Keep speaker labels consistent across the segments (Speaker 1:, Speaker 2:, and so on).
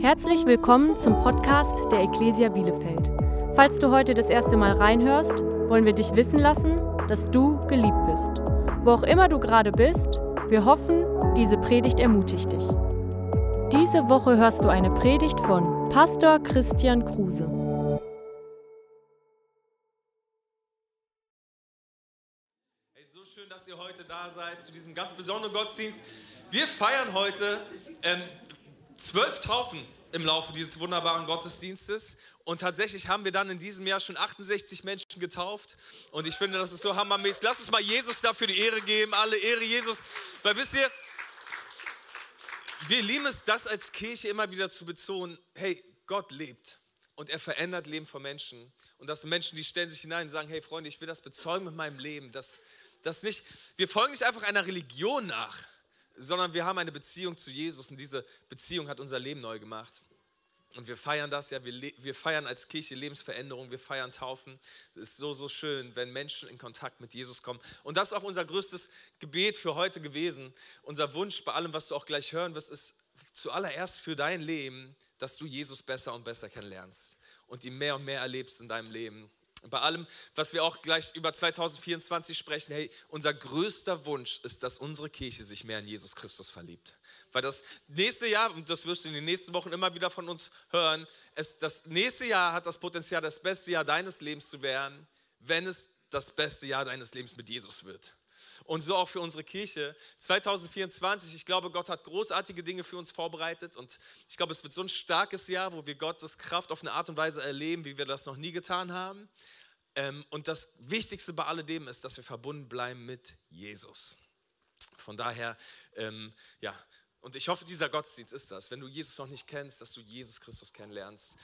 Speaker 1: Herzlich willkommen zum Podcast der Ecclesia Bielefeld. Falls du heute das erste Mal reinhörst, wollen wir dich wissen lassen, dass du geliebt bist. Wo auch immer du gerade bist, wir hoffen, diese Predigt ermutigt dich. Diese Woche hörst du eine Predigt von Pastor Christian Kruse.
Speaker 2: Hey, so schön, dass ihr heute da seid zu diesem ganz besonderen Gottesdienst. Wir feiern heute ähm, zwölf Taufen im Laufe dieses wunderbaren Gottesdienstes. Und tatsächlich haben wir dann in diesem Jahr schon 68 Menschen getauft. Und ich finde, das ist so hammermäßig. Lass uns mal Jesus dafür die Ehre geben. Alle Ehre Jesus. Weil wisst ihr, wir lieben es, das als Kirche immer wieder zu betonen. Hey, Gott lebt. Und er verändert Leben von Menschen. Und das sind Menschen, die stellen sich hinein und sagen, hey Freunde, ich will das bezeugen mit meinem Leben. Das, das nicht, wir folgen nicht einfach einer Religion nach, sondern wir haben eine Beziehung zu Jesus und diese Beziehung hat unser Leben neu gemacht. Und wir feiern das, ja, wir, wir feiern als Kirche Lebensveränderung, wir feiern Taufen. Es ist so, so schön, wenn Menschen in Kontakt mit Jesus kommen. Und das ist auch unser größtes Gebet für heute gewesen. Unser Wunsch bei allem, was du auch gleich hören wirst, ist zuallererst für dein Leben, dass du Jesus besser und besser kennenlernst und ihn mehr und mehr erlebst in deinem Leben. Bei allem, was wir auch gleich über 2024 sprechen, hey, unser größter Wunsch ist, dass unsere Kirche sich mehr in Jesus Christus verliebt. Weil das nächste Jahr, und das wirst du in den nächsten Wochen immer wieder von uns hören, es, das nächste Jahr hat das Potenzial, das beste Jahr deines Lebens zu werden, wenn es das beste Jahr deines Lebens mit Jesus wird. Und so auch für unsere Kirche. 2024, ich glaube, Gott hat großartige Dinge für uns vorbereitet und ich glaube, es wird so ein starkes Jahr, wo wir Gottes Kraft auf eine Art und Weise erleben, wie wir das noch nie getan haben. Ähm, und das Wichtigste bei alledem ist, dass wir verbunden bleiben mit Jesus. Von daher, ähm, ja, und ich hoffe, dieser Gottesdienst ist das. Wenn du Jesus noch nicht kennst, dass du Jesus Christus kennenlernst.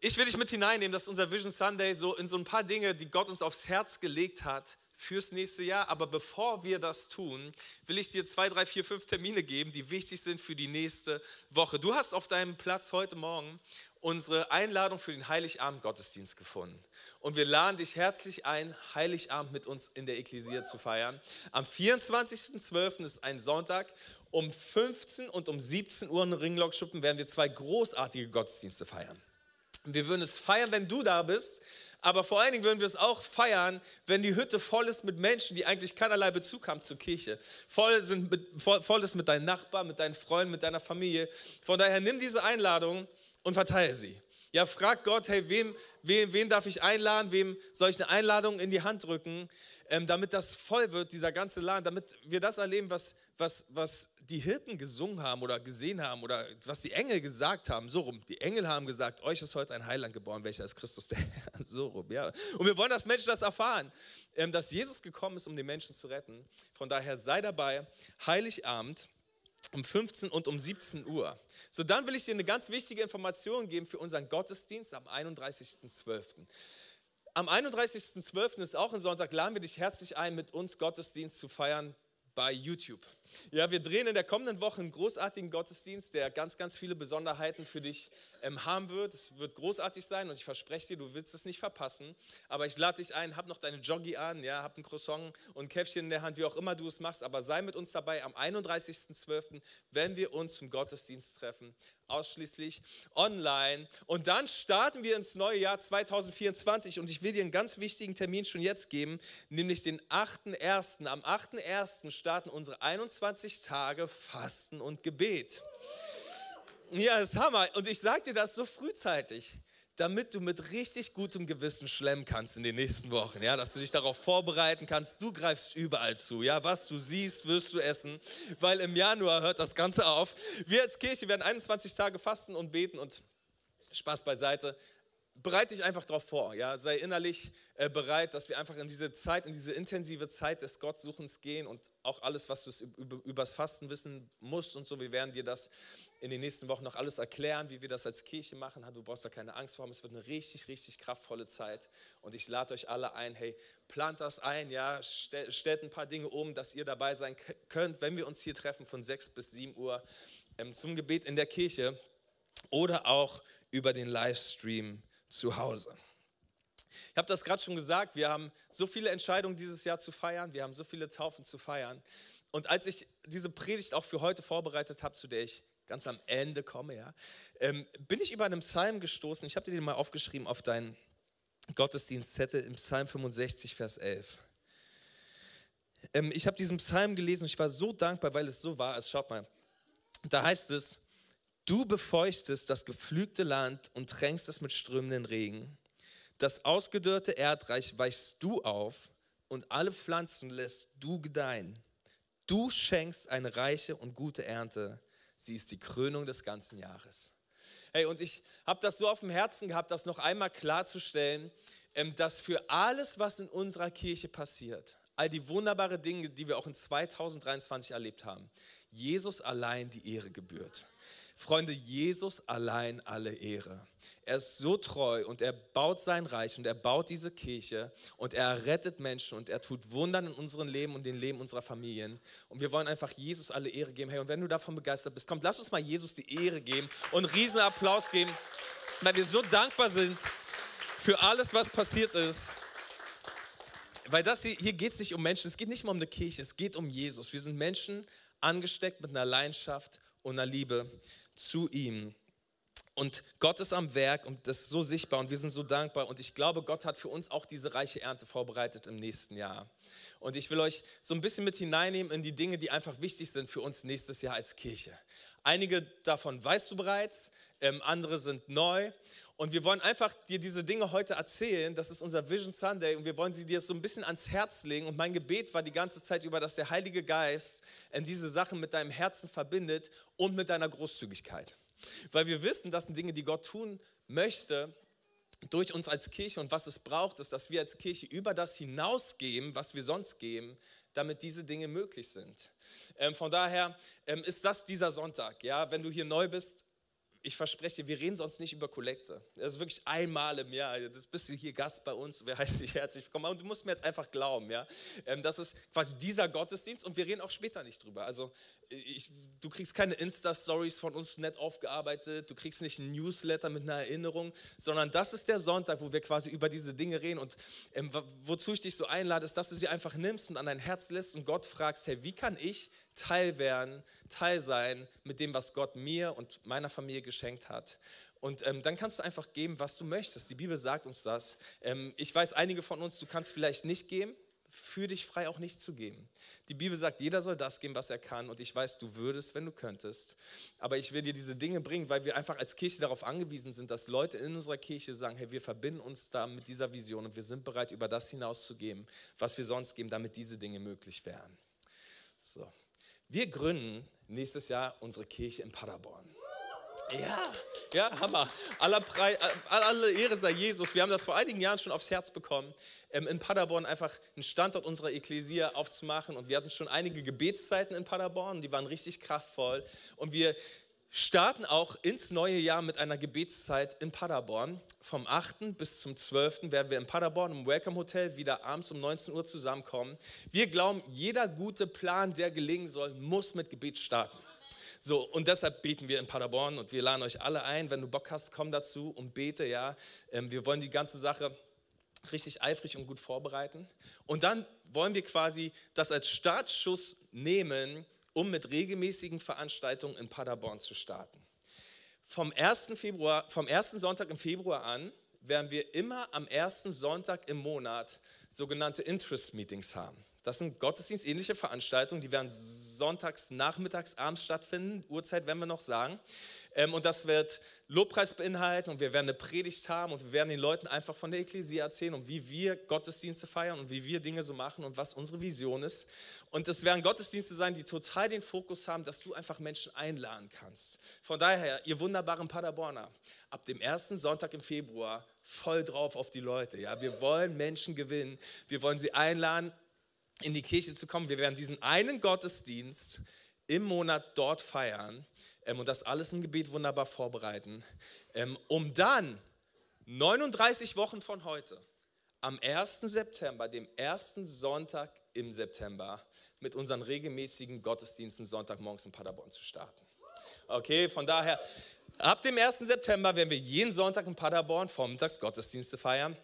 Speaker 2: Ich will dich mit hineinnehmen, dass unser Vision Sunday so in so ein paar Dinge, die Gott uns aufs Herz gelegt hat, fürs nächste Jahr. Aber bevor wir das tun, will ich dir zwei, drei, vier, fünf Termine geben, die wichtig sind für die nächste Woche. Du hast auf deinem Platz heute Morgen unsere Einladung für den Heiligabend-Gottesdienst gefunden. Und wir laden dich herzlich ein, Heiligabend mit uns in der Ekklesia zu feiern. Am 24.12. ist ein Sonntag. Um 15 und um 17 Uhr in Ringlockschuppen werden wir zwei großartige Gottesdienste feiern. Wir würden es feiern, wenn du da bist. Aber vor allen Dingen würden wir es auch feiern, wenn die Hütte voll ist mit Menschen, die eigentlich keinerlei Bezug haben zur Kirche. Voll, sind mit, voll, voll ist mit deinen Nachbarn, mit deinen Freunden, mit deiner Familie. Von daher nimm diese Einladung und verteile sie. Ja, frag Gott, hey, wem, wem, wen darf ich einladen? Wem soll ich eine Einladung in die Hand drücken, ähm, damit das voll wird, dieser ganze Laden, damit wir das erleben, was, was, was die Hirten gesungen haben oder gesehen haben oder was die Engel gesagt haben, so rum. Die Engel haben gesagt, euch ist heute ein Heiland geboren, welcher ist Christus der Herr, so rum. Ja. Und wir wollen, dass Menschen das erfahren, ähm, dass Jesus gekommen ist, um die Menschen zu retten. Von daher sei dabei, Heiligabend um 15 und um 17 Uhr. So, dann will ich dir eine ganz wichtige Information geben für unseren Gottesdienst am 31.12. Am 31.12. ist auch ein Sonntag, laden wir dich herzlich ein, mit uns Gottesdienst zu feiern bei YouTube. Ja, wir drehen in der kommenden Woche einen großartigen Gottesdienst, der ganz, ganz viele Besonderheiten für dich ähm, haben wird. Es wird großartig sein und ich verspreche dir, du willst es nicht verpassen. Aber ich lade dich ein, hab noch deine Joggi an, ja, hab ein Croissant und ein Käffchen in der Hand, wie auch immer du es machst. Aber sei mit uns dabei am 31.12., wenn wir uns zum Gottesdienst treffen ausschließlich online. Und dann starten wir ins neue Jahr 2024 und ich will dir einen ganz wichtigen Termin schon jetzt geben, nämlich den 8.1. Am 8.1. starten unsere 21 Tage Fasten und Gebet. Ja, das ist Hammer. Und ich sage dir das so frühzeitig damit du mit richtig gutem Gewissen schlemmen kannst in den nächsten Wochen, ja, dass du dich darauf vorbereiten kannst. Du greifst überall zu, ja, was du siehst, wirst du essen, weil im Januar hört das Ganze auf. Wir als Kirche werden 21 Tage fasten und beten und Spaß beiseite bereite dich einfach darauf vor, ja, sei innerlich äh, bereit, dass wir einfach in diese Zeit, in diese intensive Zeit des Gottsuchens gehen und auch alles, was du über, übers Fasten wissen musst und so, wir werden dir das in den nächsten Wochen noch alles erklären, wie wir das als Kirche machen. Du brauchst da keine Angst vor haben, es wird eine richtig, richtig kraftvolle Zeit und ich lade euch alle ein, hey, plant das ein, ja, stell, stellt ein paar Dinge um, dass ihr dabei sein könnt, wenn wir uns hier treffen von 6 bis 7 Uhr ähm, zum Gebet in der Kirche oder auch über den Livestream zu Hause. Ich habe das gerade schon gesagt, wir haben so viele Entscheidungen dieses Jahr zu feiern, wir haben so viele Taufen zu feiern. Und als ich diese Predigt auch für heute vorbereitet habe, zu der ich ganz am Ende komme, ja, ähm, bin ich über einen Psalm gestoßen. Ich habe dir den mal aufgeschrieben auf deinen Gottesdienstzettel im Psalm 65, Vers 11. Ähm, ich habe diesen Psalm gelesen und ich war so dankbar, weil es so war. Es schaut mal, da heißt es, du befeuchtest das geflügte Land und tränkst es mit strömenden Regen. Das ausgedörrte Erdreich weichst du auf und alle Pflanzen lässt du gedeihen. Du schenkst eine reiche und gute Ernte. Sie ist die Krönung des ganzen Jahres. Hey, und ich habe das so auf dem Herzen gehabt, das noch einmal klarzustellen, ähm, dass für alles, was in unserer Kirche passiert, all die wunderbaren Dinge, die wir auch in 2023 erlebt haben, Jesus allein die Ehre gebührt. Freunde, Jesus allein alle Ehre. Er ist so treu und er baut sein Reich und er baut diese Kirche und er rettet Menschen und er tut Wundern in unserem Leben und dem Leben unserer Familien. Und wir wollen einfach Jesus alle Ehre geben. Hey, und wenn du davon begeistert bist, komm, lass uns mal Jesus die Ehre geben und einen riesen Applaus geben, weil wir so dankbar sind für alles, was passiert ist. Weil das hier, hier geht es nicht um Menschen, es geht nicht mal um eine Kirche, es geht um Jesus. Wir sind Menschen angesteckt mit einer Leidenschaft und einer Liebe zu ihm. Und Gott ist am Werk und das ist so sichtbar und wir sind so dankbar. Und ich glaube, Gott hat für uns auch diese reiche Ernte vorbereitet im nächsten Jahr. Und ich will euch so ein bisschen mit hineinnehmen in die Dinge, die einfach wichtig sind für uns nächstes Jahr als Kirche. Einige davon weißt du bereits, ähm, andere sind neu. Und wir wollen einfach dir diese Dinge heute erzählen. Das ist unser Vision Sunday und wir wollen sie dir so ein bisschen ans Herz legen. Und mein Gebet war die ganze Zeit über, dass der Heilige Geist äh, diese Sachen mit deinem Herzen verbindet und mit deiner Großzügigkeit. Weil wir wissen, das sind Dinge, die Gott tun möchte durch uns als Kirche. Und was es braucht, ist, dass wir als Kirche über das hinausgeben, was wir sonst geben, damit diese Dinge möglich sind. Ähm, von daher ähm, ist das dieser Sonntag. Ja, wenn du hier neu bist, ich verspreche dir, wir reden sonst nicht über Kollekte. Das ist wirklich einmal im Jahr. Das bist du hier Gast bei uns. Wer heißt dich herzlich willkommen? Und du musst mir jetzt einfach glauben, ja. Ähm, das ist quasi dieser Gottesdienst und wir reden auch später nicht drüber. Also ich, du kriegst keine Insta-Stories von uns nett aufgearbeitet, du kriegst nicht ein Newsletter mit einer Erinnerung, sondern das ist der Sonntag, wo wir quasi über diese Dinge reden. Und ähm, wozu ich dich so einlade, ist, dass du sie einfach nimmst und an dein Herz lässt und Gott fragst, hey, wie kann ich Teil werden, Teil sein mit dem, was Gott mir und meiner Familie geschenkt hat. Und ähm, dann kannst du einfach geben, was du möchtest. Die Bibel sagt uns das. Ähm, ich weiß, einige von uns, du kannst vielleicht nicht geben, für dich frei auch nicht zu geben. Die Bibel sagt, jeder soll das geben, was er kann. Und ich weiß, du würdest, wenn du könntest. Aber ich will dir diese Dinge bringen, weil wir einfach als Kirche darauf angewiesen sind, dass Leute in unserer Kirche sagen, hey, wir verbinden uns da mit dieser Vision und wir sind bereit, über das hinauszugeben, was wir sonst geben, damit diese Dinge möglich wären. So. Wir gründen nächstes Jahr unsere Kirche in Paderborn. Ja, ja, Hammer. Aller Pre äh, alle Ehre sei Jesus. Wir haben das vor einigen Jahren schon aufs Herz bekommen, ähm, in Paderborn einfach einen Standort unserer Ekklesia aufzumachen. Und wir hatten schon einige Gebetszeiten in Paderborn, die waren richtig kraftvoll. Und wir starten auch ins neue Jahr mit einer Gebetszeit in Paderborn. Vom 8. bis zum 12. werden wir in Paderborn im Welcome Hotel wieder abends um 19 Uhr zusammenkommen. Wir glauben, jeder gute Plan, der gelingen soll, muss mit Gebet starten. So, und deshalb beten wir in Paderborn und wir laden euch alle ein. Wenn du Bock hast, komm dazu und bete, ja. Ähm, wir wollen die ganze Sache richtig eifrig und gut vorbereiten. Und dann wollen wir quasi das als Startschuss nehmen, um mit regelmäßigen Veranstaltungen in Paderborn zu starten. Vom 1. Februar, vom ersten Sonntag im Februar an werden wir immer am ersten Sonntag im Monat sogenannte Interest Meetings haben. Das sind gottesdienstähnliche Veranstaltungen, die werden sonntags, nachmittags, abends stattfinden. Uhrzeit werden wir noch sagen. Ähm, und das wird Lobpreis beinhalten und wir werden eine Predigt haben und wir werden den Leuten einfach von der Ekklesia erzählen und wie wir Gottesdienste feiern und wie wir Dinge so machen und was unsere Vision ist. Und es werden Gottesdienste sein, die total den Fokus haben, dass du einfach Menschen einladen kannst. Von daher, ihr wunderbaren Paderborner, ab dem ersten Sonntag im Februar voll drauf auf die Leute. Ja, wir wollen Menschen gewinnen. Wir wollen sie einladen, in die Kirche zu kommen. Wir werden diesen einen Gottesdienst im Monat dort feiern ähm, und das alles im Gebet wunderbar vorbereiten, ähm, um dann 39 Wochen von heute, am 1. September, dem ersten Sonntag im September, mit unseren regelmäßigen Gottesdiensten Sonntagmorgens in Paderborn zu starten. Okay, von daher, ab dem 1. September werden wir jeden Sonntag in Paderborn vormittags Gottesdienste feiern.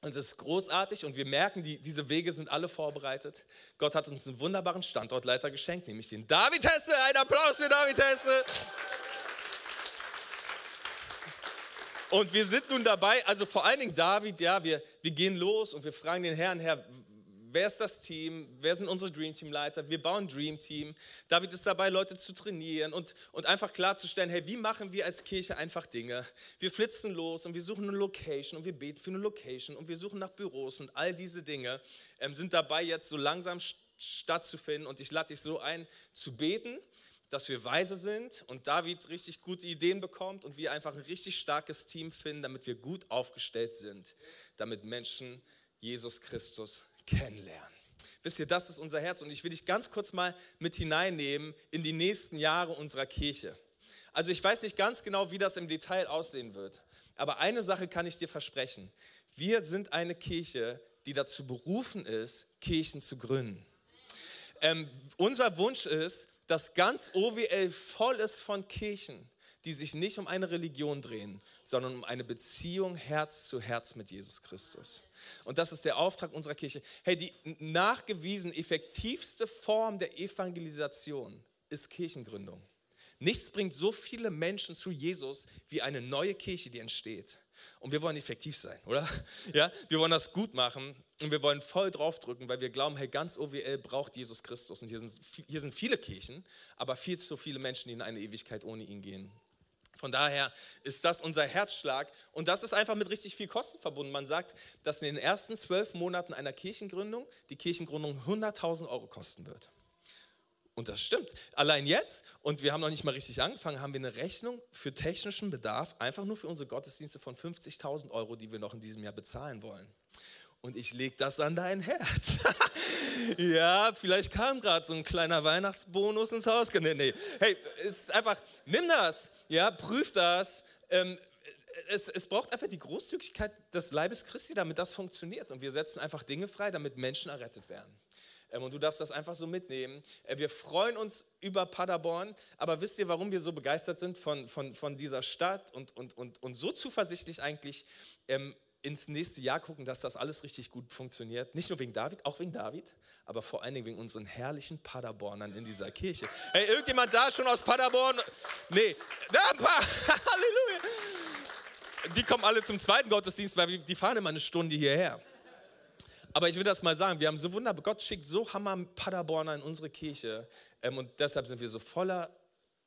Speaker 2: Und es ist großartig und wir merken, die, diese Wege sind alle vorbereitet. Gott hat uns einen wunderbaren Standortleiter geschenkt, nämlich den David Hesse. Ein Applaus für David Hesse. Und wir sind nun dabei, also vor allen Dingen David, ja, wir, wir gehen los und wir fragen den Herrn, Herr, wer ist das Team, wer sind unsere Dream Team Leiter, wir bauen Dream Team. David ist dabei, Leute zu trainieren und, und einfach klarzustellen, hey, wie machen wir als Kirche einfach Dinge? Wir flitzen los und wir suchen eine Location und wir beten für eine Location und wir suchen nach Büros und all diese Dinge ähm, sind dabei jetzt so langsam stattzufinden und ich lade dich so ein, zu beten dass wir weise sind und David richtig gute Ideen bekommt und wir einfach ein richtig starkes Team finden, damit wir gut aufgestellt sind, damit Menschen Jesus Christus kennenlernen. Wisst ihr, das ist unser Herz und ich will dich ganz kurz mal mit hineinnehmen in die nächsten Jahre unserer Kirche. Also ich weiß nicht ganz genau, wie das im Detail aussehen wird, aber eine Sache kann ich dir versprechen. Wir sind eine Kirche, die dazu berufen ist, Kirchen zu gründen. Ähm, unser Wunsch ist, dass ganz OWL voll ist von Kirchen, die sich nicht um eine Religion drehen, sondern um eine Beziehung Herz zu Herz mit Jesus Christus. Und das ist der Auftrag unserer Kirche. Hey, die nachgewiesen effektivste Form der Evangelisation ist Kirchengründung. Nichts bringt so viele Menschen zu Jesus wie eine neue Kirche, die entsteht. Und wir wollen effektiv sein, oder? Ja, wir wollen das gut machen und wir wollen voll draufdrücken, weil wir glauben, hey, ganz OWL braucht Jesus Christus. Und hier sind, hier sind viele Kirchen, aber viel zu viele Menschen, die in eine Ewigkeit ohne ihn gehen. Von daher ist das unser Herzschlag und das ist einfach mit richtig viel Kosten verbunden. Man sagt, dass in den ersten zwölf Monaten einer Kirchengründung die Kirchengründung 100.000 Euro kosten wird. Und das stimmt. Allein jetzt, und wir haben noch nicht mal richtig angefangen, haben wir eine Rechnung für technischen Bedarf, einfach nur für unsere Gottesdienste von 50.000 Euro, die wir noch in diesem Jahr bezahlen wollen. Und ich lege das an dein Herz. ja, vielleicht kam gerade so ein kleiner Weihnachtsbonus ins Haus. Nee, nee. Hey, es ist einfach, nimm das, ja, prüf das. Ähm, es, es, braucht einfach die Großzügigkeit des Leibes Christi, damit das funktioniert. Und wir setzen einfach Dinge frei, damit Menschen errettet werden. Ähm, und du darfst das einfach so mitnehmen. Äh, wir freuen uns über Paderborn, aber wisst ihr, warum wir so begeistert sind von, von, von dieser Stadt und, und, und, und so zuversichtlich eigentlich ähm, ins nächste Jahr gucken, dass das alles richtig gut funktioniert? Nicht nur wegen David, auch wegen David, aber vor allen Dingen wegen unseren herrlichen Paderbornern in dieser Kirche. Hey, irgendjemand da schon aus Paderborn? Nee, da ein paar. Halleluja. Die kommen alle zum zweiten Gottesdienst, weil die fahren immer eine Stunde hierher. Aber ich will das mal sagen, wir haben so wunderbar, Gott schickt so Hammer Paderborner in unsere Kirche ähm, und deshalb sind wir so voller,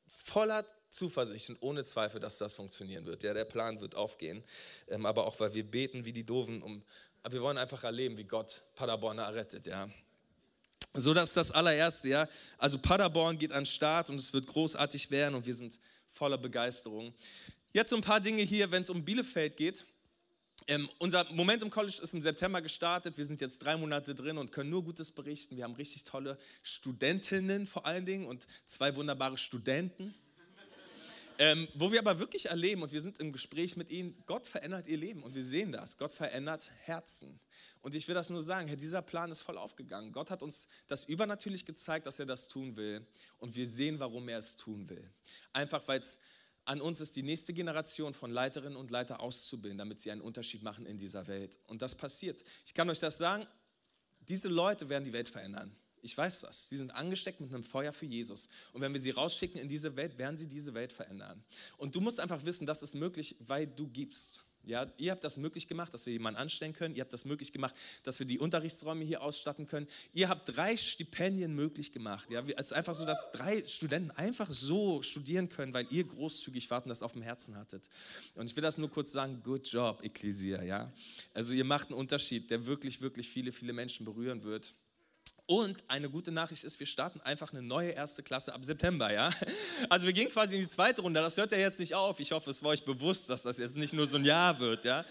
Speaker 2: voller Zuversicht und ohne Zweifel, dass das funktionieren wird. Ja, der Plan wird aufgehen, ähm, aber auch, weil wir beten wie die Doofen, um, aber wir wollen einfach erleben, wie Gott Paderborner errettet, ja. So, das ist das allererste, ja. Also Paderborn geht an den Start und es wird großartig werden und wir sind voller Begeisterung. Jetzt so ein paar Dinge hier, wenn es um Bielefeld geht. Ähm, unser Momentum College ist im September gestartet. Wir sind jetzt drei Monate drin und können nur Gutes berichten. Wir haben richtig tolle Studentinnen vor allen Dingen und zwei wunderbare Studenten. Ähm, wo wir aber wirklich erleben, und wir sind im Gespräch mit ihnen, Gott verändert ihr Leben und wir sehen das. Gott verändert Herzen. Und ich will das nur sagen, Herr, dieser Plan ist voll aufgegangen. Gott hat uns das übernatürlich gezeigt, dass er das tun will. Und wir sehen, warum er es tun will. Einfach weil es an uns ist, die nächste Generation von Leiterinnen und Leiter auszubilden, damit sie einen Unterschied machen in dieser Welt. Und das passiert. Ich kann euch das sagen, diese Leute werden die Welt verändern. Ich weiß das. Sie sind angesteckt mit einem Feuer für Jesus. Und wenn wir sie rausschicken in diese Welt, werden sie diese Welt verändern. Und du musst einfach wissen, das ist möglich, weil du gibst. Ja, ihr habt das möglich gemacht, dass wir jemanden anstellen können. Ihr habt das möglich gemacht, dass wir die Unterrichtsräume hier ausstatten können. Ihr habt drei Stipendien möglich gemacht. Ja, es ist einfach so, dass drei Studenten einfach so studieren können, weil ihr großzügig wart und das auf dem Herzen hattet. Und ich will das nur kurz sagen: Good job, Ecclesia. Ja, also ihr macht einen Unterschied, der wirklich, wirklich viele, viele Menschen berühren wird. Und eine gute Nachricht ist, wir starten einfach eine neue erste Klasse ab September, ja. Also wir gehen quasi in die zweite Runde. Das hört ja jetzt nicht auf. Ich hoffe, es war euch bewusst, dass das jetzt nicht nur so ein Jahr wird, ja,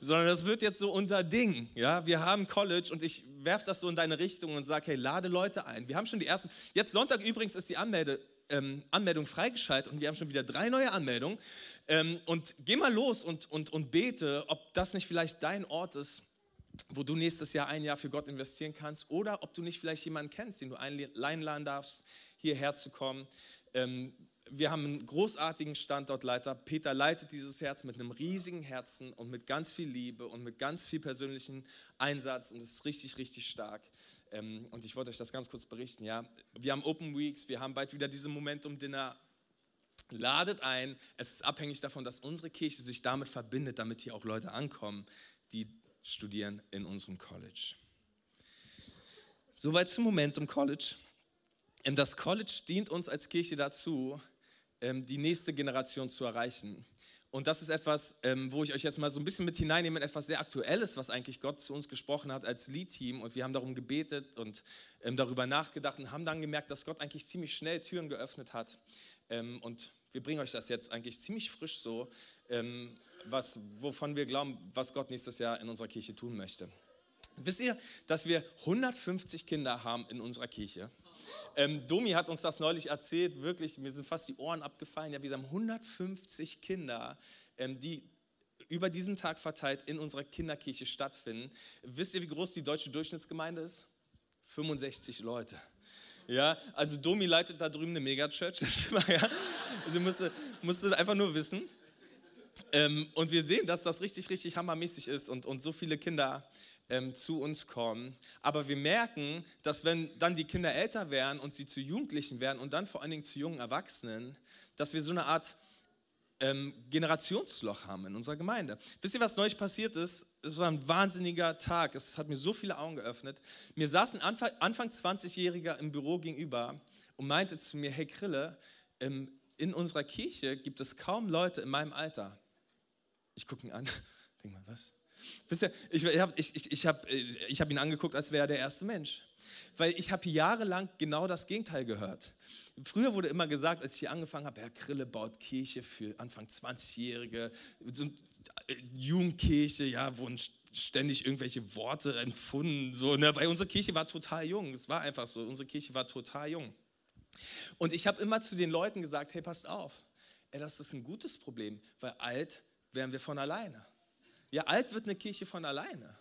Speaker 2: sondern das wird jetzt so unser Ding, ja. Wir haben College und ich werfe das so in deine Richtung und sage, hey, lade Leute ein. Wir haben schon die ersten. Jetzt Sonntag übrigens ist die Anmelde, ähm, Anmeldung freigeschaltet und wir haben schon wieder drei neue Anmeldungen. Ähm, und geh mal los und, und, und bete, ob das nicht vielleicht dein Ort ist wo du nächstes Jahr ein Jahr für Gott investieren kannst oder ob du nicht vielleicht jemanden kennst, den du einladen darfst, hierher zu kommen. Ähm, wir haben einen großartigen Standortleiter. Peter leitet dieses Herz mit einem riesigen Herzen und mit ganz viel Liebe und mit ganz viel persönlichen Einsatz und ist richtig, richtig stark. Ähm, und ich wollte euch das ganz kurz berichten. Ja, wir haben Open Weeks, wir haben bald wieder diese Momentum Dinner Ladet ein. Es ist abhängig davon, dass unsere Kirche sich damit verbindet, damit hier auch Leute ankommen, die studieren in unserem College. Soweit zum Momentum College. Ähm, das College dient uns als Kirche dazu, ähm, die nächste Generation zu erreichen. Und das ist etwas, ähm, wo ich euch jetzt mal so ein bisschen mit hineinnehme, etwas sehr Aktuelles, was eigentlich Gott zu uns gesprochen hat als Lead-Team. Und wir haben darum gebetet und darüber nachgedacht und haben dann gemerkt, dass Gott eigentlich ziemlich schnell Türen geöffnet hat. Und wir bringen euch das jetzt eigentlich ziemlich frisch so, was, wovon wir glauben, was Gott nächstes Jahr in unserer Kirche tun möchte. Wisst ihr, dass wir 150 Kinder haben in unserer Kirche? Ähm, Domi hat uns das neulich erzählt, wirklich, mir sind fast die Ohren abgefallen. Ja, wir haben 150 Kinder, ähm, die über diesen Tag verteilt in unserer Kinderkirche stattfinden. Wisst ihr, wie groß die deutsche Durchschnittsgemeinde ist? 65 Leute. Ja, also Domi leitet da drüben eine Megachurch. ja. Sie musste, musste einfach nur wissen. Ähm, und wir sehen, dass das richtig, richtig hammermäßig ist und, und so viele Kinder ähm, zu uns kommen. Aber wir merken, dass wenn dann die Kinder älter werden und sie zu Jugendlichen werden und dann vor allen Dingen zu jungen Erwachsenen, dass wir so eine Art ähm, Generationsloch haben in unserer Gemeinde. Wisst ihr, was neulich passiert ist? Es war ein wahnsinniger Tag. Es hat mir so viele Augen geöffnet. Mir saß ein Anfang, Anfang 20-Jähriger im Büro gegenüber und meinte zu mir, hey Krille, ähm, in unserer Kirche gibt es kaum Leute in meinem Alter. Ich gucke ihn an, denke mal, was? Wisst ihr, ich, ich habe ich, ich, ich ich hab ihn angeguckt, als wäre er der erste Mensch. Weil ich habe jahrelang genau das Gegenteil gehört. Früher wurde immer gesagt, als ich hier angefangen habe, Herr Krille baut Kirche für Anfang 20-Jährige, so äh, Jugendkirche, ja, wurden ständig irgendwelche Worte empfunden, so, ne? weil unsere Kirche war total jung. Es war einfach so, unsere Kirche war total jung. Und ich habe immer zu den Leuten gesagt, hey, passt auf, ey, das ist ein gutes Problem, weil alt werden wir von alleine. Ja, alt wird eine Kirche von alleine.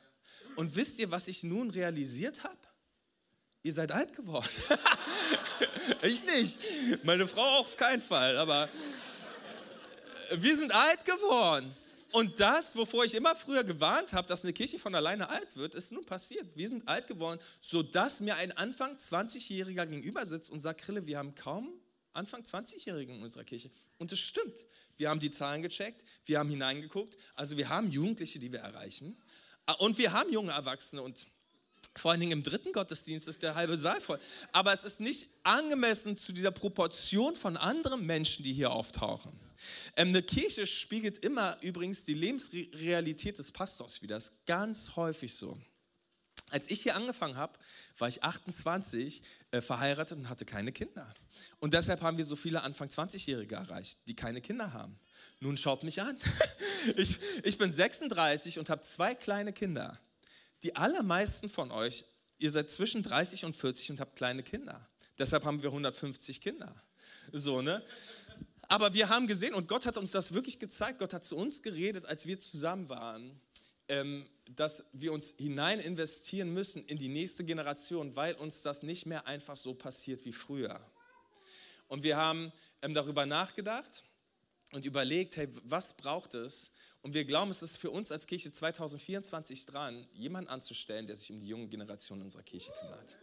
Speaker 2: Und wisst ihr, was ich nun realisiert habe? Ihr seid alt geworden. ich nicht. Meine Frau auf keinen Fall. Aber wir sind alt geworden. Und das, wovor ich immer früher gewarnt habe, dass eine Kirche von alleine alt wird, ist nun passiert. Wir sind alt geworden, sodass mir ein Anfang 20-Jähriger gegenüber sitzt und sagt, Krille, wir haben kaum Anfang 20-Jährigen in unserer Kirche. Und es stimmt. Wir haben die Zahlen gecheckt, wir haben hineingeguckt. Also wir haben Jugendliche, die wir erreichen. Ah, und wir haben junge Erwachsene und vor allen Dingen im dritten Gottesdienst ist der halbe Saal voll. Aber es ist nicht angemessen zu dieser Proportion von anderen Menschen, die hier auftauchen. Ähm, eine Kirche spiegelt immer übrigens die Lebensrealität des Pastors wieder. Das ist ganz häufig so. Als ich hier angefangen habe, war ich 28, äh, verheiratet und hatte keine Kinder. Und deshalb haben wir so viele Anfang 20-Jährige erreicht, die keine Kinder haben. Nun schaut mich an. Ich, ich bin 36 und habe zwei kleine Kinder. Die allermeisten von euch, ihr seid zwischen 30 und 40 und habt kleine Kinder. Deshalb haben wir 150 Kinder. So, ne? Aber wir haben gesehen, und Gott hat uns das wirklich gezeigt, Gott hat zu uns geredet, als wir zusammen waren dass wir uns hinein investieren müssen in die nächste Generation, weil uns das nicht mehr einfach so passiert wie früher. Und wir haben ähm, darüber nachgedacht und überlegt, hey, was braucht es? Und wir glauben, es ist für uns als Kirche 2024 dran, jemanden anzustellen, der sich um die junge Generation unserer Kirche kümmert.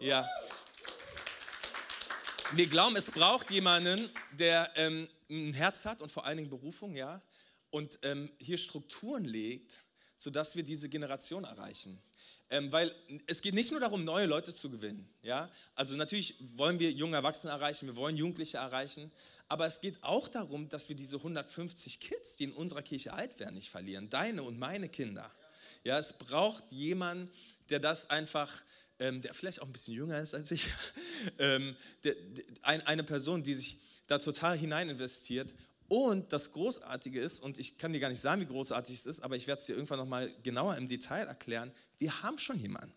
Speaker 2: Ja. Wir glauben, es braucht jemanden, der ähm, ein Herz hat und vor allen Dingen Berufung, ja, und ähm, hier Strukturen legt, sodass wir diese Generation erreichen. Ähm, weil es geht nicht nur darum, neue Leute zu gewinnen. Ja? Also natürlich wollen wir junge Erwachsene erreichen, wir wollen Jugendliche erreichen, aber es geht auch darum, dass wir diese 150 Kids, die in unserer Kirche alt werden, nicht verlieren. Deine und meine Kinder. Ja, es braucht jemanden, der das einfach, ähm, der vielleicht auch ein bisschen jünger ist als ich, ähm, der, der, ein, eine Person, die sich da total hinein investiert und das Großartige ist, und ich kann dir gar nicht sagen, wie großartig es ist, aber ich werde es dir irgendwann nochmal genauer im Detail erklären, wir haben schon jemanden.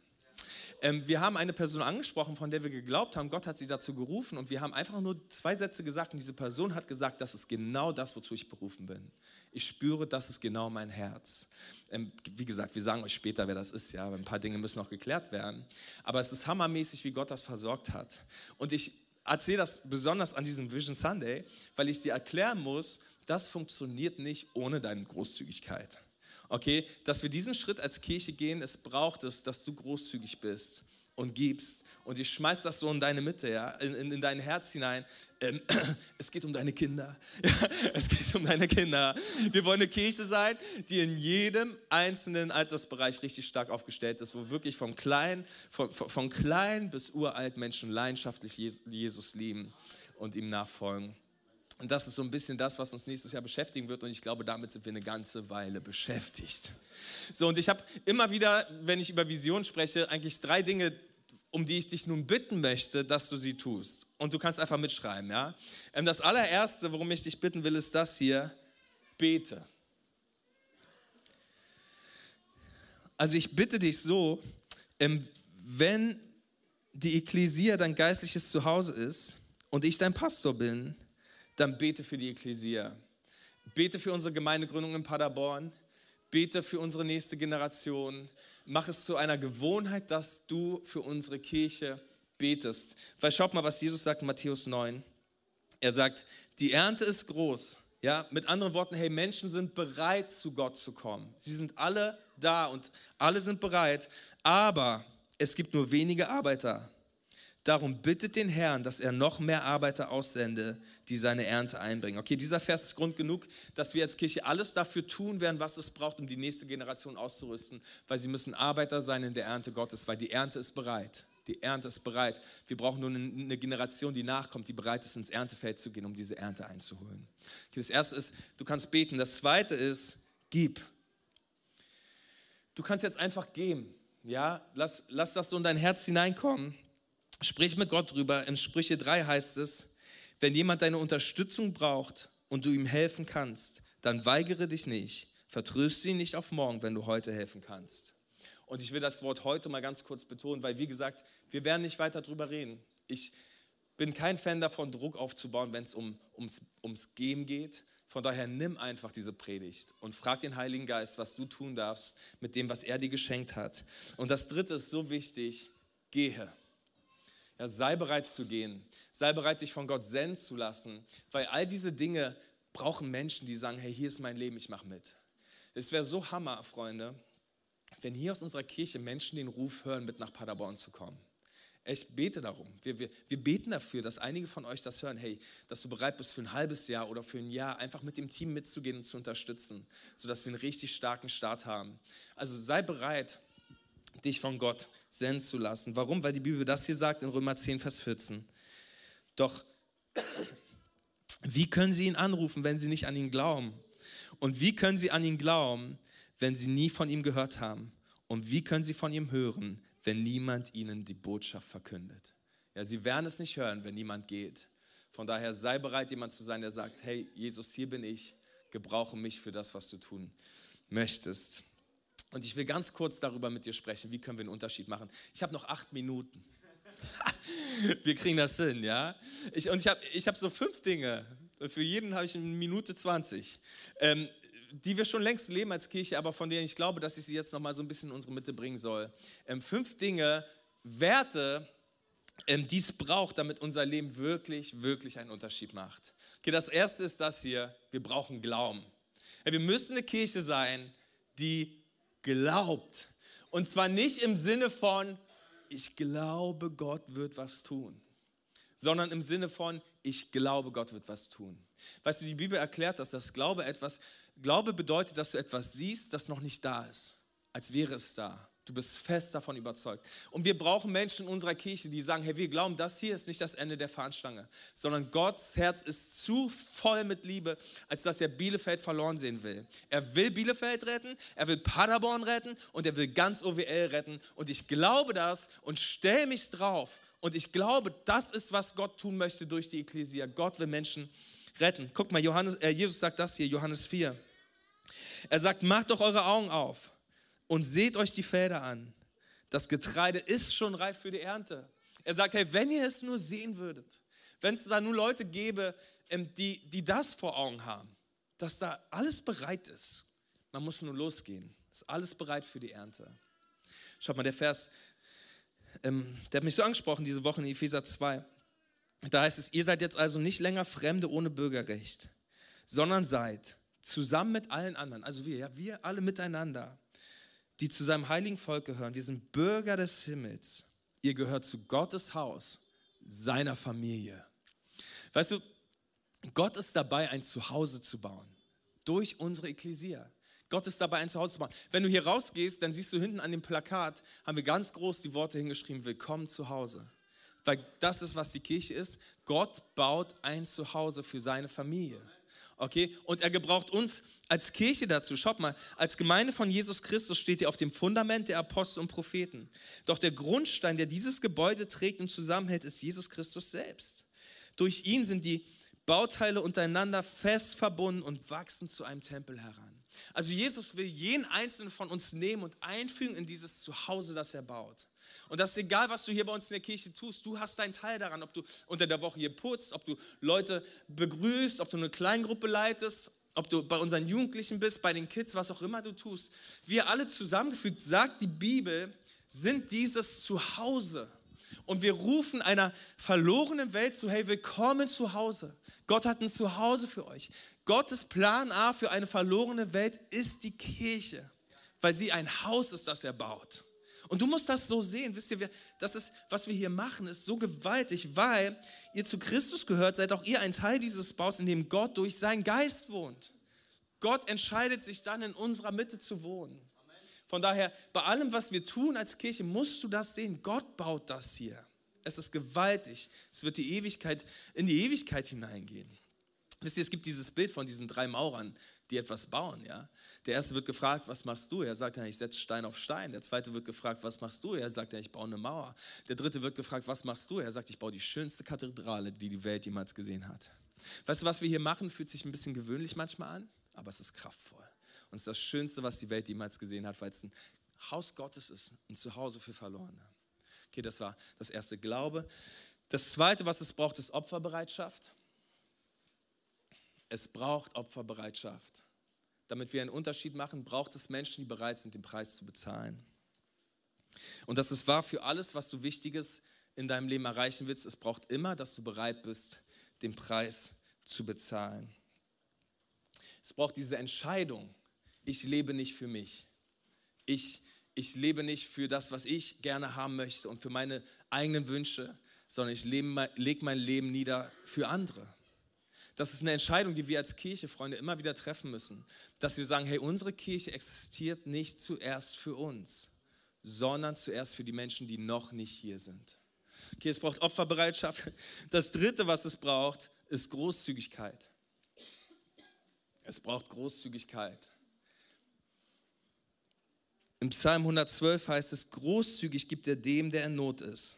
Speaker 2: Ähm, wir haben eine Person angesprochen, von der wir geglaubt haben, Gott hat sie dazu gerufen und wir haben einfach nur zwei Sätze gesagt und diese Person hat gesagt, das ist genau das, wozu ich berufen bin. Ich spüre, das ist genau mein Herz. Ähm, wie gesagt, wir sagen euch später, wer das ist, ja, ein paar Dinge müssen noch geklärt werden. Aber es ist hammermäßig, wie Gott das versorgt hat. Und ich erzähle das besonders an diesem Vision Sunday, weil ich dir erklären muss, das funktioniert nicht ohne deine Großzügigkeit. Okay, dass wir diesen Schritt als Kirche gehen, es braucht es, dass du großzügig bist. Und gibst und ich schmeiß das so in deine Mitte, ja, in, in, in dein Herz hinein. Ähm, es geht um deine Kinder. es geht um deine Kinder. Wir wollen eine Kirche sein, die in jedem einzelnen Altersbereich richtig stark aufgestellt ist, wo wirklich vom klein, von, von klein bis uralt Menschen leidenschaftlich Jesus lieben und ihm nachfolgen. Und das ist so ein bisschen das, was uns nächstes Jahr beschäftigen wird. Und ich glaube, damit sind wir eine ganze Weile beschäftigt. So, und ich habe immer wieder, wenn ich über Vision spreche, eigentlich drei Dinge, um die ich dich nun bitten möchte, dass du sie tust. Und du kannst einfach mitschreiben, ja. Ähm, das allererste, worum ich dich bitten will, ist das hier: Bete. Also ich bitte dich so, ähm, wenn die Ekklesia dein geistliches Zuhause ist und ich dein Pastor bin, dann bete für die Ekklesia. Bete für unsere Gemeindegründung in Paderborn. Bete für unsere nächste Generation. Mach es zu einer Gewohnheit, dass du für unsere Kirche betest. Weil schaut mal, was Jesus sagt in Matthäus 9. Er sagt, die Ernte ist groß. Ja, mit anderen Worten, hey, Menschen sind bereit, zu Gott zu kommen. Sie sind alle da und alle sind bereit, aber es gibt nur wenige Arbeiter. Darum bittet den Herrn, dass er noch mehr Arbeiter aussende, die seine Ernte einbringen. Okay, dieser Vers ist Grund genug, dass wir als Kirche alles dafür tun werden, was es braucht, um die nächste Generation auszurüsten, weil sie müssen Arbeiter sein in der Ernte Gottes, weil die Ernte ist bereit. Die Ernte ist bereit. Wir brauchen nur eine Generation, die nachkommt, die bereit ist, ins Erntefeld zu gehen, um diese Ernte einzuholen. Okay, das erste ist, du kannst beten. Das zweite ist, gib. Du kannst jetzt einfach geben. Ja, lass, lass das so in dein Herz hineinkommen. Sprich mit Gott drüber. In Sprüche 3 heißt es, wenn jemand deine Unterstützung braucht und du ihm helfen kannst, dann weigere dich nicht. Vertröste ihn nicht auf morgen, wenn du heute helfen kannst. Und ich will das Wort heute mal ganz kurz betonen, weil wie gesagt, wir werden nicht weiter drüber reden. Ich bin kein Fan davon, Druck aufzubauen, wenn es um, ums, ums Geben geht. Von daher nimm einfach diese Predigt und frag den Heiligen Geist, was du tun darfst mit dem, was er dir geschenkt hat. Und das Dritte ist so wichtig, gehe. Ja, sei bereit zu gehen. Sei bereit, dich von Gott senden zu lassen, weil all diese Dinge brauchen Menschen, die sagen, hey, hier ist mein Leben, ich mache mit. Es wäre so Hammer, Freunde, wenn hier aus unserer Kirche Menschen den Ruf hören, mit nach Paderborn zu kommen. Ich bete darum. Wir, wir, wir beten dafür, dass einige von euch das hören, hey, dass du bereit bist für ein halbes Jahr oder für ein Jahr einfach mit dem Team mitzugehen und zu unterstützen, sodass wir einen richtig starken Start haben. Also sei bereit, dich von Gott senden zu lassen. Warum? Weil die Bibel das hier sagt in Römer 10, Vers 14. Doch wie können sie ihn anrufen, wenn sie nicht an ihn glauben? Und wie können sie an ihn glauben, wenn sie nie von ihm gehört haben? Und wie können sie von ihm hören, wenn niemand ihnen die Botschaft verkündet? Ja, sie werden es nicht hören, wenn niemand geht. Von daher sei bereit, jemand zu sein, der sagt, hey, Jesus, hier bin ich, gebrauche mich für das, was du tun möchtest. Und ich will ganz kurz darüber mit dir sprechen, wie können wir einen Unterschied machen. Ich habe noch acht Minuten. wir kriegen das hin, ja? Ich, und ich habe ich hab so fünf Dinge. Für jeden habe ich eine Minute 20. Ähm, die wir schon längst leben als Kirche, aber von denen ich glaube, dass ich sie jetzt noch mal so ein bisschen in unsere Mitte bringen soll. Ähm, fünf Dinge, Werte, ähm, die es braucht, damit unser Leben wirklich, wirklich einen Unterschied macht. Okay, das erste ist das hier: Wir brauchen Glauben. Ja, wir müssen eine Kirche sein, die glaubt. Und zwar nicht im Sinne von, ich glaube, Gott wird was tun, sondern im Sinne von, ich glaube, Gott wird was tun. Weißt du, die Bibel erklärt das, dass Glaube etwas, Glaube bedeutet, dass du etwas siehst, das noch nicht da ist, als wäre es da. Du bist fest davon überzeugt. Und wir brauchen Menschen in unserer Kirche, die sagen, hey, wir glauben, das hier ist nicht das Ende der Fahnenstange, sondern Gottes Herz ist zu voll mit Liebe, als dass er Bielefeld verloren sehen will. Er will Bielefeld retten, er will Paderborn retten und er will ganz OWL retten. Und ich glaube das und stelle mich drauf. Und ich glaube, das ist, was Gott tun möchte durch die Ekklesia. Gott will Menschen retten. Guck mal, Johannes, äh, Jesus sagt das hier, Johannes 4. Er sagt, macht doch eure Augen auf und seht euch die Felder an. Das Getreide ist schon reif für die Ernte. Er sagt, hey, wenn ihr es nur sehen würdet, wenn es da nur Leute gäbe, ähm, die, die das vor Augen haben, dass da alles bereit ist, man muss nur losgehen, ist alles bereit für die Ernte. Schaut mal, der Vers, ähm, der hat mich so angesprochen diese Woche in Epheser 2. Da heißt es, ihr seid jetzt also nicht länger Fremde ohne Bürgerrecht, sondern seid zusammen mit allen anderen, also wir, ja, wir alle miteinander, die zu seinem heiligen Volk gehören. Wir sind Bürger des Himmels. Ihr gehört zu Gottes Haus, seiner Familie. Weißt du, Gott ist dabei, ein Zuhause zu bauen. Durch unsere Ekklesia. Gott ist dabei, ein Zuhause zu bauen. Wenn du hier rausgehst, dann siehst du hinten an dem Plakat, haben wir ganz groß die Worte hingeschrieben, willkommen zu Hause. Weil das ist, was die Kirche ist. Gott baut ein Zuhause für seine Familie. Okay? Und er gebraucht uns als Kirche dazu. Schaut mal, als Gemeinde von Jesus Christus steht ihr auf dem Fundament der Apostel und Propheten. Doch der Grundstein, der dieses Gebäude trägt und zusammenhält, ist Jesus Christus selbst. Durch ihn sind die Bauteile untereinander fest verbunden und wachsen zu einem Tempel heran. Also Jesus will jeden einzelnen von uns nehmen und einfügen in dieses Zuhause, das er baut. Und das ist egal, was du hier bei uns in der Kirche tust. Du hast deinen Teil daran, ob du unter der Woche hier putzt, ob du Leute begrüßt, ob du eine Kleingruppe leitest, ob du bei unseren Jugendlichen bist, bei den Kids, was auch immer du tust. Wir alle zusammengefügt, sagt die Bibel, sind dieses Zuhause. Und wir rufen einer verlorenen Welt zu, hey, willkommen zu Hause. Gott hat ein Zuhause für euch. Gottes Plan A für eine verlorene Welt ist die Kirche, weil sie ein Haus ist, das er baut. Und du musst das so sehen, wisst ihr, das ist, was wir hier machen, ist so gewaltig, weil ihr zu Christus gehört, seid auch ihr ein Teil dieses Baus, in dem Gott durch seinen Geist wohnt. Gott entscheidet sich dann in unserer Mitte zu wohnen. Von daher, bei allem, was wir tun als Kirche, musst du das sehen. Gott baut das hier. Es ist gewaltig. Es wird die Ewigkeit, in die Ewigkeit hineingehen. Wisst ihr, es gibt dieses Bild von diesen drei Maurern, die etwas bauen. Ja? Der erste wird gefragt, was machst du? Er sagt ich setze Stein auf Stein. Der zweite wird gefragt, was machst du? Er sagt ich baue eine Mauer. Der dritte wird gefragt, was machst du? Er sagt, ich baue die schönste Kathedrale, die die Welt jemals gesehen hat. Weißt du, was wir hier machen, fühlt sich ein bisschen gewöhnlich manchmal an, aber es ist kraftvoll. Und es ist das Schönste, was die Welt jemals gesehen hat, weil es ein Haus Gottes ist, ein Zuhause für Verlorene. Okay, das war das erste Glaube. Das zweite, was es braucht, ist Opferbereitschaft. Es braucht Opferbereitschaft. Damit wir einen Unterschied machen, braucht es Menschen, die bereit sind, den Preis zu bezahlen. Und das ist wahr für alles, was du Wichtiges in deinem Leben erreichen willst. Es braucht immer, dass du bereit bist, den Preis zu bezahlen. Es braucht diese Entscheidung. Ich lebe nicht für mich. Ich, ich lebe nicht für das, was ich gerne haben möchte und für meine eigenen Wünsche, sondern ich lege mein Leben nieder für andere. Das ist eine Entscheidung, die wir als Kirche, Freunde, immer wieder treffen müssen. Dass wir sagen, hey, unsere Kirche existiert nicht zuerst für uns, sondern zuerst für die Menschen, die noch nicht hier sind. Okay, es braucht Opferbereitschaft. Das Dritte, was es braucht, ist Großzügigkeit. Es braucht Großzügigkeit. Im Psalm 112 heißt es, großzügig gibt er dem, der in Not ist.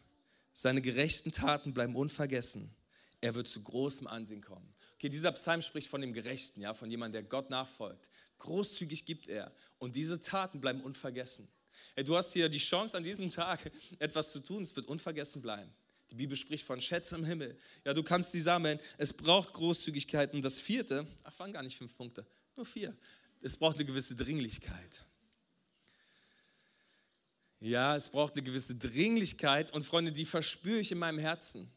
Speaker 2: Seine gerechten Taten bleiben unvergessen. Er wird zu großem Ansehen kommen. Okay, dieser Psalm spricht von dem Gerechten, ja, von jemandem, der Gott nachfolgt. Großzügig gibt er und diese Taten bleiben unvergessen. Hey, du hast hier die Chance an diesem Tag etwas zu tun, es wird unvergessen bleiben. Die Bibel spricht von Schätzen im Himmel. Ja, du kannst sie sammeln. Es braucht Großzügigkeit. Und das vierte, ach, waren gar nicht fünf Punkte, nur vier. Es braucht eine gewisse Dringlichkeit. Ja, es braucht eine gewisse Dringlichkeit. Und Freunde, die verspüre ich in meinem Herzen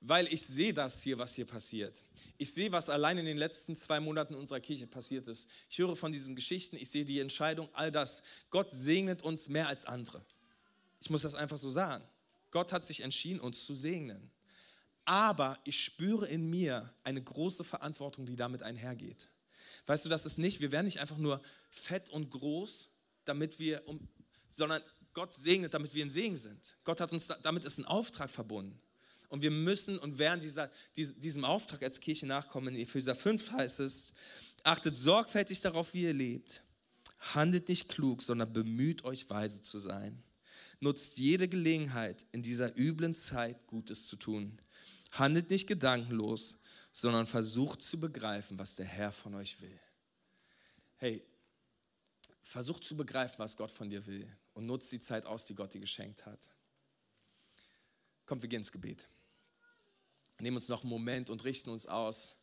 Speaker 2: weil ich sehe das hier, was hier passiert. Ich sehe, was allein in den letzten zwei Monaten in unserer Kirche passiert ist. Ich höre von diesen Geschichten, ich sehe die Entscheidung, all das. Gott segnet uns mehr als andere. Ich muss das einfach so sagen. Gott hat sich entschieden, uns zu segnen. Aber ich spüre in mir eine große Verantwortung, die damit einhergeht. Weißt du, das ist nicht, wir werden nicht einfach nur fett und groß, damit wir, um, sondern Gott segnet, damit wir ein Segen sind. Gott hat uns, damit ist ein Auftrag verbunden. Und wir müssen und werden dieser, diesem Auftrag als Kirche nachkommen. In Epheser 5 heißt es, achtet sorgfältig darauf, wie ihr lebt. Handelt nicht klug, sondern bemüht euch, weise zu sein. Nutzt jede Gelegenheit, in dieser üblen Zeit Gutes zu tun. Handelt nicht gedankenlos, sondern versucht zu begreifen, was der Herr von euch will. Hey, versucht zu begreifen, was Gott von dir will und nutzt die Zeit aus, die Gott dir geschenkt hat. Kommt, wir gehen ins Gebet nehmen uns noch einen Moment und richten uns aus.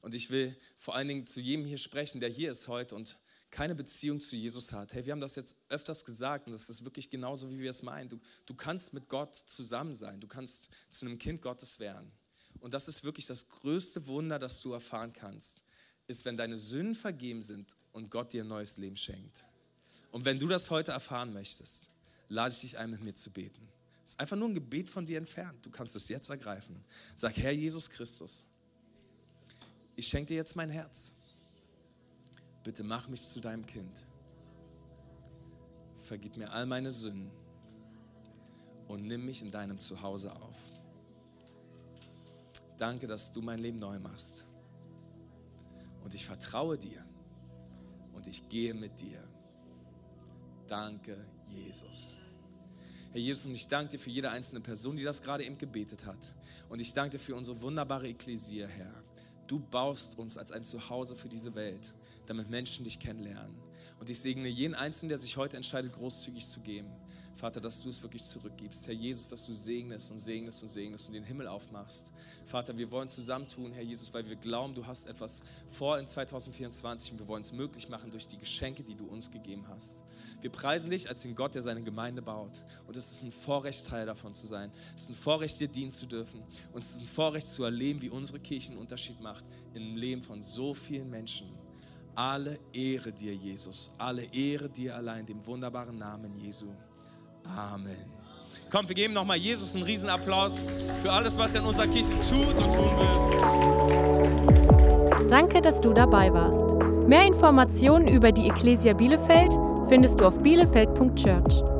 Speaker 2: Und ich will vor allen Dingen zu jedem hier sprechen, der hier ist heute und keine Beziehung zu Jesus hat. Hey, wir haben das jetzt öfters gesagt und das ist wirklich genauso, wie wir es meinen. Du, du kannst mit Gott zusammen sein. Du kannst zu einem Kind Gottes werden. Und das ist wirklich das größte Wunder, das du erfahren kannst, ist, wenn deine Sünden vergeben sind und Gott dir ein neues Leben schenkt. Und wenn du das heute erfahren möchtest, lade ich dich ein, mit mir zu beten. Es ist einfach nur ein Gebet von dir entfernt. Du kannst es jetzt ergreifen. Sag, Herr Jesus Christus, ich schenke dir jetzt mein Herz. Bitte mach mich zu deinem Kind. Vergib mir all meine Sünden und nimm mich in deinem Zuhause auf. Danke, dass du mein Leben neu machst. Und ich vertraue dir und ich gehe mit dir. Danke, Jesus. Herr Jesus, und ich danke dir für jede einzelne Person, die das gerade eben gebetet hat. Und ich danke dir für unsere wunderbare Ekklesia, Herr. Du baust uns als ein Zuhause für diese Welt, damit Menschen dich kennenlernen. Und ich segne jeden Einzelnen, der sich heute entscheidet, großzügig zu geben. Vater, dass du es wirklich zurückgibst. Herr Jesus, dass du segnest und segnest und segnest und den Himmel aufmachst. Vater, wir wollen zusammentun, Herr Jesus, weil wir glauben, du hast etwas vor in 2024 und wir wollen es möglich machen durch die Geschenke, die du uns gegeben hast. Wir preisen dich als den Gott, der seine Gemeinde baut. Und es ist ein Vorrecht, Teil davon zu sein. Es ist ein Vorrecht, dir dienen zu dürfen. Und es ist ein Vorrecht zu erleben, wie unsere Kirche einen Unterschied macht im Leben von so vielen Menschen. Alle Ehre dir, Jesus. Alle Ehre dir allein, dem wunderbaren Namen Jesu. Amen. Komm, wir geben nochmal Jesus einen Riesenapplaus für alles, was er in unserer Kirche tut und tun
Speaker 1: will. Danke, dass du dabei warst. Mehr Informationen über die Ecclesia Bielefeld findest du auf bielefeld.church.